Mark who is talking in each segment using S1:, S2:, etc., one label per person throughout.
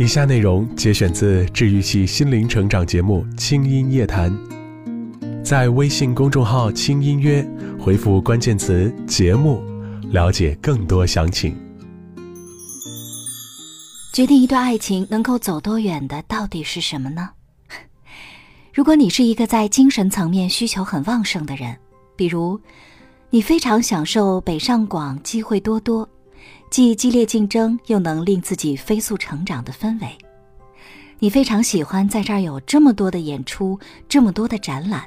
S1: 以下内容节选自治愈系心灵成长节目《轻音夜谈》，在微信公众号“轻音约”回复关键词“节目”，了解更多详情。
S2: 决定一段爱情能够走多远的到底是什么呢？如果你是一个在精神层面需求很旺盛的人，比如你非常享受北上广机会多多。既激烈竞争又能令自己飞速成长的氛围，你非常喜欢在这儿有这么多的演出，这么多的展览，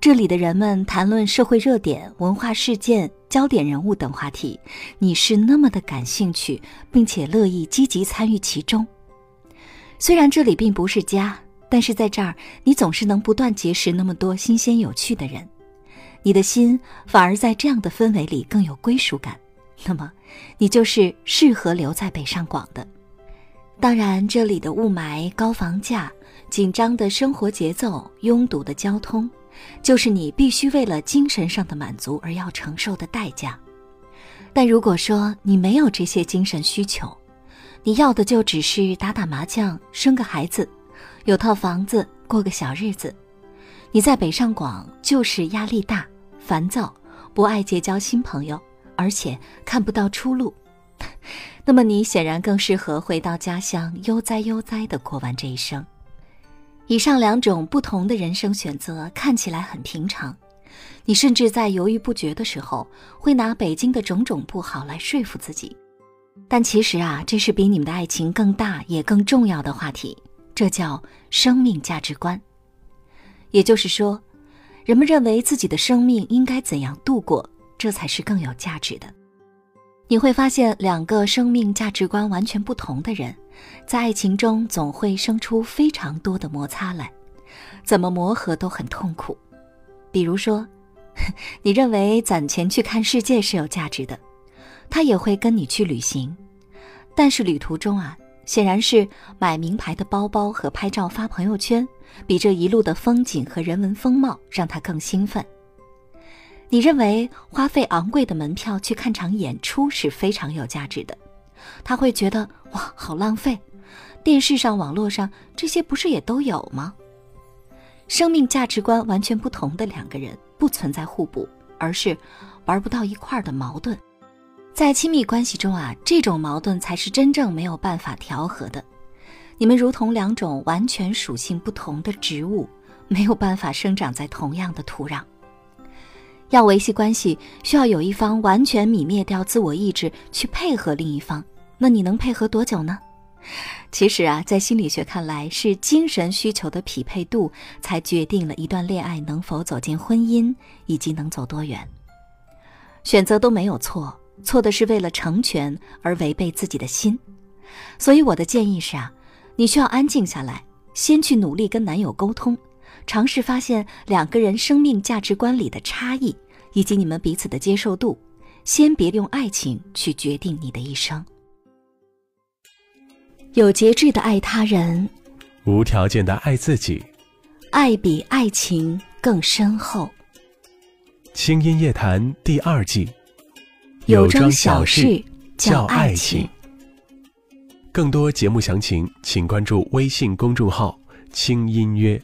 S2: 这里的人们谈论社会热点、文化事件、焦点人物等话题，你是那么的感兴趣，并且乐意积极参与其中。虽然这里并不是家，但是在这儿你总是能不断结识那么多新鲜有趣的人，你的心反而在这样的氛围里更有归属感。那么，你就是适合留在北上广的。当然，这里的雾霾、高房价、紧张的生活节奏、拥堵的交通，就是你必须为了精神上的满足而要承受的代价。但如果说你没有这些精神需求，你要的就只是打打麻将、生个孩子、有套房子、过个小日子，你在北上广就是压力大、烦躁，不爱结交新朋友。而且看不到出路，那么你显然更适合回到家乡，悠哉悠哉的过完这一生。以上两种不同的人生选择看起来很平常，你甚至在犹豫不决的时候，会拿北京的种种不好来说服自己。但其实啊，这是比你们的爱情更大也更重要的话题，这叫生命价值观。也就是说，人们认为自己的生命应该怎样度过。这才是更有价值的。你会发现，两个生命价值观完全不同的人，在爱情中总会生出非常多的摩擦来，怎么磨合都很痛苦。比如说，你认为攒钱去看世界是有价值的，他也会跟你去旅行，但是旅途中啊，显然是买名牌的包包和拍照发朋友圈，比这一路的风景和人文风貌让他更兴奋。你认为花费昂贵的门票去看场演出是非常有价值的，他会觉得哇，好浪费。电视上、网络上这些不是也都有吗？生命价值观完全不同的两个人不存在互补，而是玩不到一块儿的矛盾。在亲密关系中啊，这种矛盾才是真正没有办法调和的。你们如同两种完全属性不同的植物，没有办法生长在同样的土壤。要维系关系，需要有一方完全泯灭掉自我意志去配合另一方。那你能配合多久呢？其实啊，在心理学看来，是精神需求的匹配度才决定了一段恋爱能否走进婚姻，以及能走多远。选择都没有错，错的是为了成全而违背自己的心。所以我的建议是啊，你需要安静下来，先去努力跟男友沟通。尝试发现两个人生命价值观里的差异，以及你们彼此的接受度。先别用爱情去决定你的一生。有节制的爱他人，
S1: 无条件的爱自己，
S2: 爱比爱情更深厚。
S1: 轻音夜谈第二季，
S2: 有桩小事叫爱情。
S1: 更多节目详情，请关注微信公众号“轻音乐”。